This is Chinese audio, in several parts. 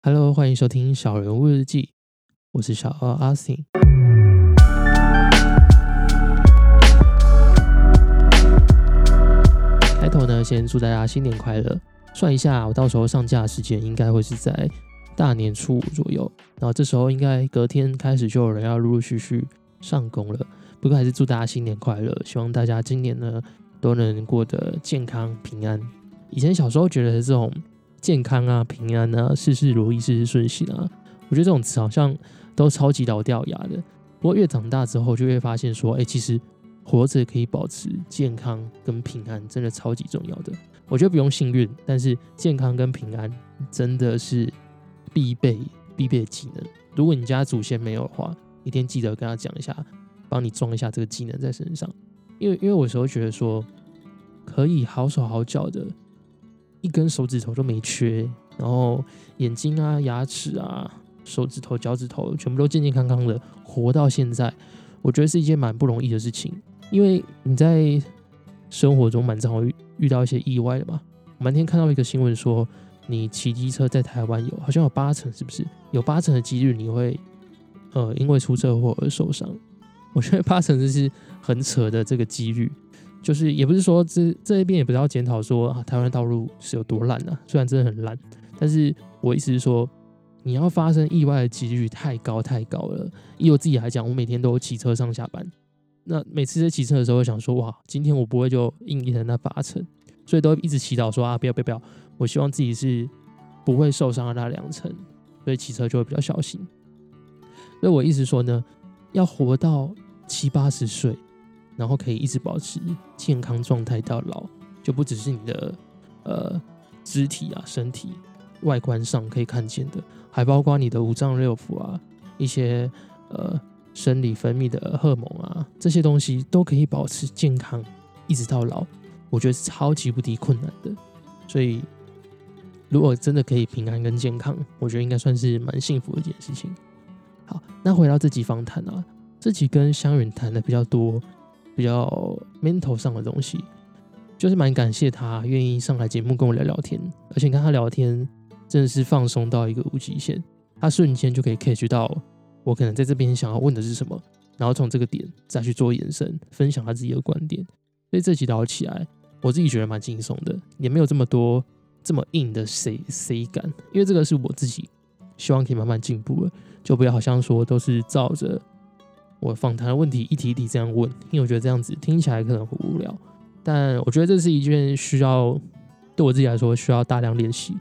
Hello，欢迎收听小人物日记，我是小二阿信。开头呢，先祝大家新年快乐。算一下，我到时候上架的时间应该会是在大年初五左右，然后这时候应该隔天开始就有人要陆陆续续上工了。不过还是祝大家新年快乐，希望大家今年呢都能过得健康平安。以前小时候觉得这种健康啊、平安啊、事事如意、事事顺心啊，我觉得这种词好像都超级老掉牙的。不过越长大之后，就会发现说，哎，其实活着可以保持健康跟平安，真的超级重要的。我觉得不用幸运，但是健康跟平安真的是必备必备的技能。如果你家祖先没有的话，一定记得跟他讲一下，帮你装一下这个技能在身上。因为因为我有时候觉得说，可以好手好脚的。一根手指头都没缺，然后眼睛啊、牙齿啊、手指头、脚趾头全部都健健康康的活到现在，我觉得是一件蛮不容易的事情。因为你在生活中蛮常会遇到一些意外的嘛。我那天看到一个新闻说，你骑机车在台湾有好像有八成，是不是有八成的几率你会呃因为出车祸而受伤？我觉得八成这是很扯的这个几率。就是也不是说这这一边也不是要检讨说啊台湾道路是有多烂啊，虽然真的很烂，但是我意思是说，你要发生意外的几率太高太高了。以我自己来讲，我每天都骑车上下班，那每次在骑车的时候，想说哇，今天我不会就应验了那八成，所以都一直祈祷说啊，不要不要不要，我希望自己是不会受伤的那两成，所以骑车就会比较小心。所以我意思说呢，要活到七八十岁。然后可以一直保持健康状态到老，就不只是你的呃肢体啊、身体外观上可以看见的，还包括你的五脏六腑啊、一些呃生理分泌的荷尔蒙啊，这些东西都可以保持健康一直到老。我觉得是超级无敌困难的，所以如果真的可以平安跟健康，我觉得应该算是蛮幸福的一件事情。好，那回到这集访谈啊，这集跟香云谈的比较多。比较 mental 上的东西，就是蛮感谢他愿意上来节目跟我聊聊天，而且跟他聊天真的是放松到一个无极限，他瞬间就可以 catch 到我可能在这边想要问的是什么，然后从这个点再去做延伸，分享他自己的观点。所以这集聊起来，我自己觉得蛮轻松的，也没有这么多这么硬的 C C 感，因为这个是我自己希望可以慢慢进步的，就不要好像说都是照着。我访谈的问题一题一题这样问，因为我觉得这样子听起来可能很无聊，但我觉得这是一件需要对我自己来说需要大量练习，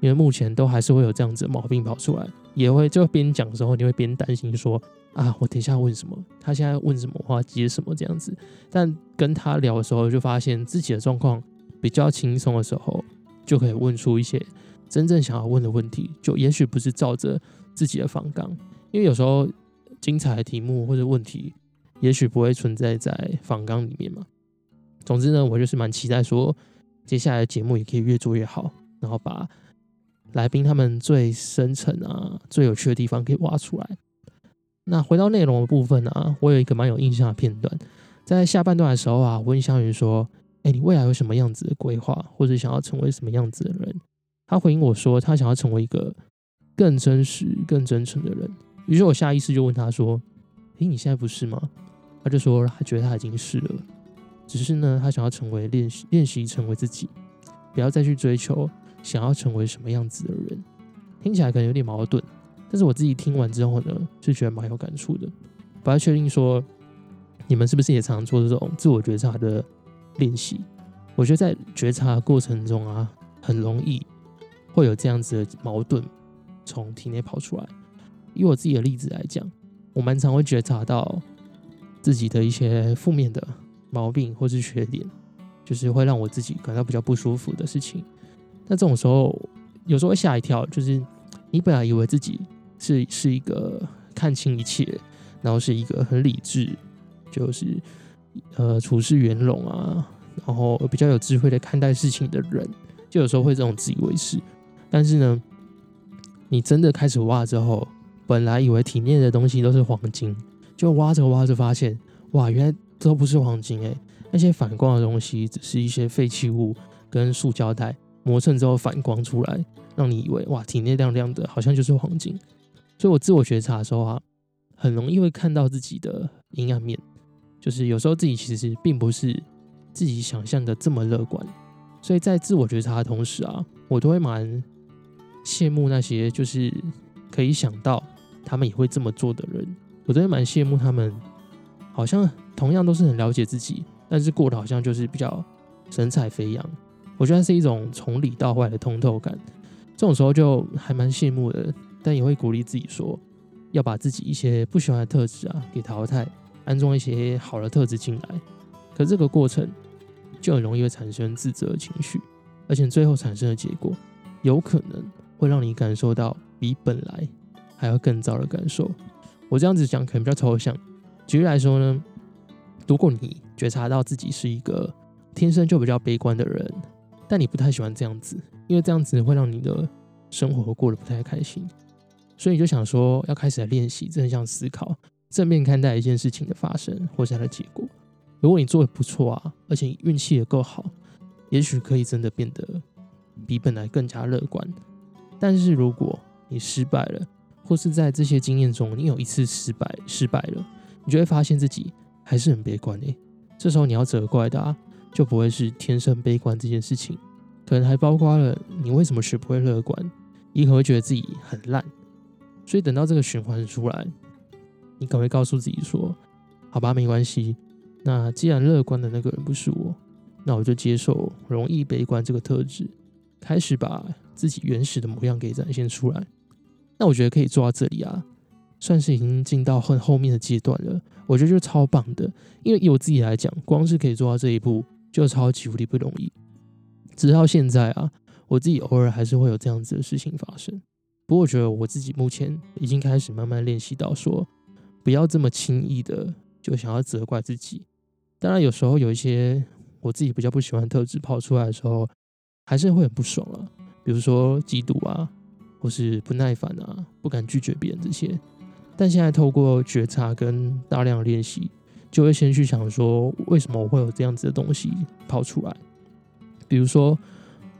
因为目前都还是会有这样子的毛病跑出来，也会就边讲的时候你会边担心说啊，我等一下问什么，他现在问什么话接什么这样子，但跟他聊的时候就发现自己的状况比较轻松的时候，就可以问出一些真正想要问的问题，就也许不是照着自己的方纲，因为有时候。精彩的题目或者问题，也许不会存在在访纲里面嘛。总之呢，我就是蛮期待说，接下来的节目也可以越做越好，然后把来宾他们最深层啊、最有趣的地方可以挖出来。那回到内容的部分啊，我有一个蛮有印象的片段，在下半段的时候啊，问湘云说：“哎，你未来有什么样子的规划，或者想要成为什么样子的人？”他回应我说：“他想要成为一个更真实、更真诚的人。”于是我下意识就问他说：“诶，你现在不是吗？”他就说他觉得他已经是了，只是呢，他想要成为练习练习成为自己，不要再去追求想要成为什么样子的人。听起来可能有点矛盾，但是我自己听完之后呢，就觉得蛮有感触的。不太确定说你们是不是也常做这种自我觉察的练习？我觉得在觉察过程中啊，很容易会有这样子的矛盾从体内跑出来。以我自己的例子来讲，我蛮常会觉察到自己的一些负面的毛病或是缺点，就是会让我自己感到比较不舒服的事情。那这种时候，有时候会吓一跳，就是你本来以为自己是是一个看清一切，然后是一个很理智，就是呃处事圆融啊，然后比较有智慧的看待事情的人，就有时候会这种自以为是。但是呢，你真的开始挖之后，本来以为体内的东西都是黄金，就挖着挖着发现，哇，原来都不是黄金诶，那些反光的东西只是一些废弃物跟塑胶袋磨蹭之后反光出来，让你以为哇，体内亮亮的，好像就是黄金。所以我自我觉察的时候啊，很容易会看到自己的阴暗面，就是有时候自己其实并不是自己想象的这么乐观。所以在自我觉察的同时啊，我都会蛮羡慕那些就是可以想到他们也会这么做的人，我真的蛮羡慕他们，好像同样都是很了解自己，但是过得好像就是比较神采飞扬。我觉得是一种从里到外的通透感，这种时候就还蛮羡慕的，但也会鼓励自己说，要把自己一些不喜欢的特质啊给淘汰，安装一些好的特质进来。可这个过程就很容易会产生自责情绪，而且最后产生的结果，有可能会让你感受到比本来还要更糟的感受。我这样子讲可能比较抽象，举例来说呢，如果你觉察到自己是一个天生就比较悲观的人。但你不太喜欢这样子，因为这样子会让你的生活过得不太开心，所以你就想说要开始来练习正向思考，正面看待一件事情的发生或是它的结果。如果你做的不错啊，而且运气也够好，也许可以真的变得比本来更加乐观。但是如果你失败了，或是在这些经验中你有一次失败失败了，你就会发现自己还是很悲观诶。这时候你要责怪的啊。就不会是天生悲观这件事情，可能还包括了你为什么学不会乐观，你可能会觉得自己很烂，所以等到这个循环出来，你可能会告诉自己说：“好吧，没关系。那既然乐观的那个人不是我，那我就接受容易悲观这个特质，开始把自己原始的模样给展现出来。”那我觉得可以做到这里啊，算是已经进到很后面的阶段了。我觉得就超棒的，因为以我自己来讲，光是可以做到这一步。就超级无敌不容易，直到现在啊，我自己偶尔还是会有这样子的事情发生。不过我觉得我自己目前已经开始慢慢练习到说，不要这么轻易的就想要责怪自己。当然有时候有一些我自己比较不喜欢特质跑出来的时候，还是会很不爽啊。比如说嫉妒啊，或是不耐烦啊，不敢拒绝别人这些。但现在透过觉察跟大量练习。就会先去想说，为什么我会有这样子的东西跑出来？比如说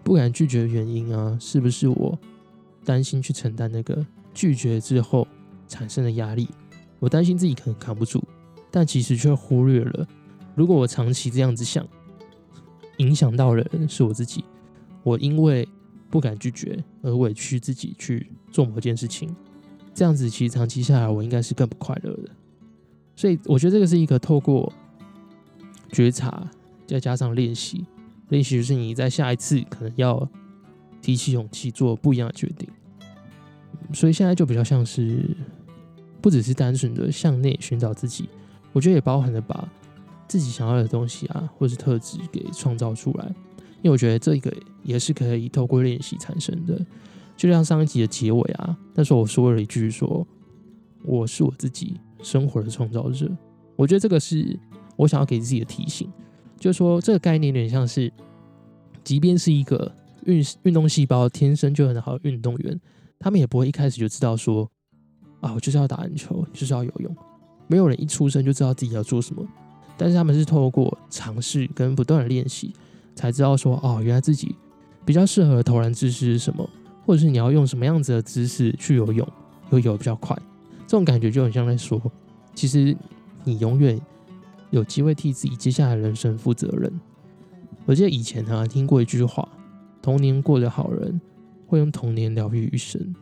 不敢拒绝的原因啊，是不是我担心去承担那个拒绝之后产生的压力？我担心自己可能扛不住，但其实却忽略了，如果我长期这样子想，影响到人是我自己。我因为不敢拒绝而委屈自己去做某件事情，这样子其实长期下来，我应该是更不快乐的。所以我觉得这个是一个透过觉察，再加上练习，练习就是你在下一次可能要提起勇气做不一样的决定。所以现在就比较像是，不只是单纯的向内寻找自己，我觉得也包含了把自己想要的东西啊，或是特质给创造出来。因为我觉得这个也是可以透过练习产生的。就像上一集的结尾啊，那时候我说了一句说：“我是我自己。”生活的创造者，我觉得这个是我想要给自己的提醒，就是说这个概念有点像是，即便是一个运运动细胞天生就很好的运动员，他们也不会一开始就知道说，啊，我就是要打篮球，就是要游泳，没有人一出生就知道自己要做什么，但是他们是透过尝试跟不断的练习，才知道说，哦，原来自己比较适合投篮姿势是什么，或者是你要用什么样子的姿势去游泳，会游比较快。这种感觉就很像在说，其实你永远有机会替自己接下来人生负责任。我记得以前啊听过一句话：童年过得好人会用童年疗愈一生，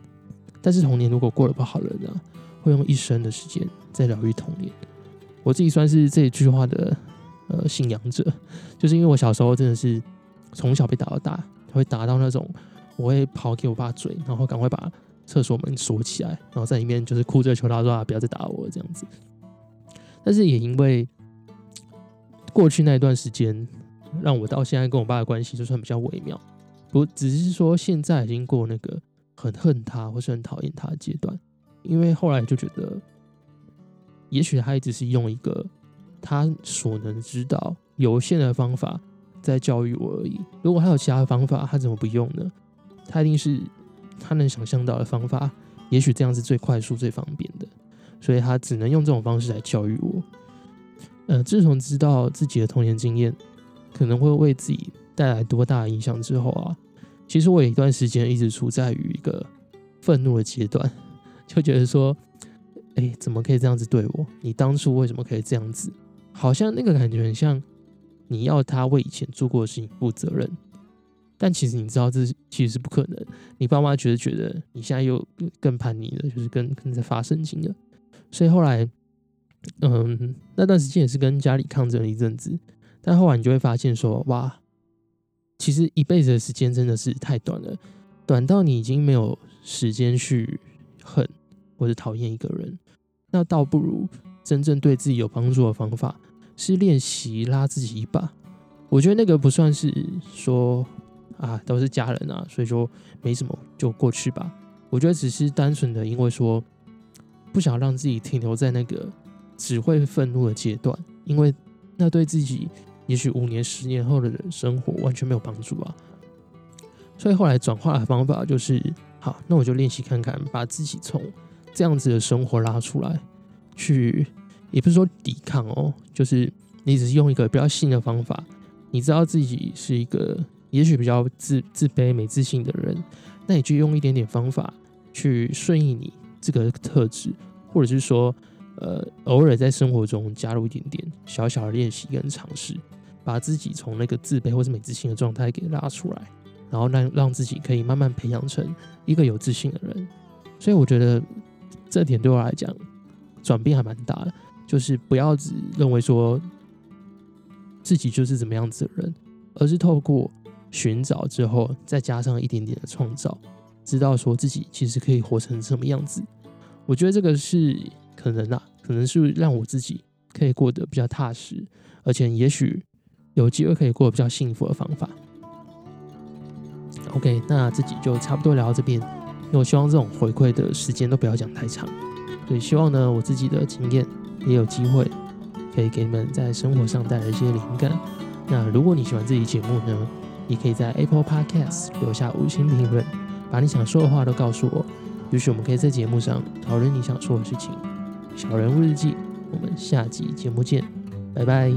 但是童年如果过得不好人啊，会用一生的时间在疗愈童年。我自己算是这一句话的呃信仰者，就是因为我小时候真的是从小被打到大，会打到那种我会跑给我爸嘴，然后赶快把。厕所门锁起来，然后在里面就是哭着求他说：“啊，不要再打我这样子。”但是也因为过去那一段时间，让我到现在跟我爸的关系就算比较微妙。不只是说现在已经过那个很恨他或是很讨厌他的阶段，因为后来就觉得，也许他也只是用一个他所能知道有限的方法在教育我而已。如果他有其他的方法，他怎么不用呢？他一定是。他能想象到的方法，也许这样是最快速、最方便的，所以他只能用这种方式来教育我。呃，自从知道自己的童年经验可能会为自己带来多大的影响之后啊，其实我有一段时间一直处在于一个愤怒的阶段，就觉得说，哎，怎么可以这样子对我？你当初为什么可以这样子？好像那个感觉很像你要他为以前做过的事情负责任，但其实你知道这其实是不可能。你爸妈觉得觉得你现在又更叛逆了，就是更更在发神经了。所以后来，嗯，那段时间也是跟家里抗争了一阵子，但后来你就会发现说，哇。其实一辈子的时间真的是太短了，短到你已经没有时间去恨或者讨厌一个人，那倒不如真正对自己有帮助的方法是练习拉自己一把。我觉得那个不算是说啊都是家人啊，所以说没什么就过去吧。我觉得只是单纯的因为说不想让自己停留在那个只会愤怒的阶段，因为那对自己。也许五年、十年后的人生活完全没有帮助啊，所以后来转化的方法就是：好，那我就练习看看，把自己从这样子的生活拉出来，去也不是说抵抗哦，就是你只是用一个比较新的方法，你知道自己是一个也许比较自自卑、没自信的人，那你就用一点点方法去顺应你这个特质，或者是说。呃，偶尔在生活中加入一点点小小的练习跟尝试，把自己从那个自卑或是没自信的状态给拉出来，然后让让自己可以慢慢培养成一个有自信的人。所以我觉得这点对我来讲转变还蛮大的，就是不要只认为说自己就是怎么样子的人，而是透过寻找之后，再加上一点点的创造，知道说自己其实可以活成什么样子。我觉得这个是。可能啊，可能是让我自己可以过得比较踏实，而且也许有机会可以过得比较幸福的方法。OK，那自己就差不多聊到这边，因为我希望这种回馈的时间都不要讲太长，所以希望呢我自己的经验也有机会可以给你们在生活上带来一些灵感。那如果你喜欢这期节目呢，你可以在 Apple Podcast 留下五星评论，把你想说的话都告诉我，也许我们可以在节目上讨论你想说的事情。小人物日记，我们下集节目见，拜拜。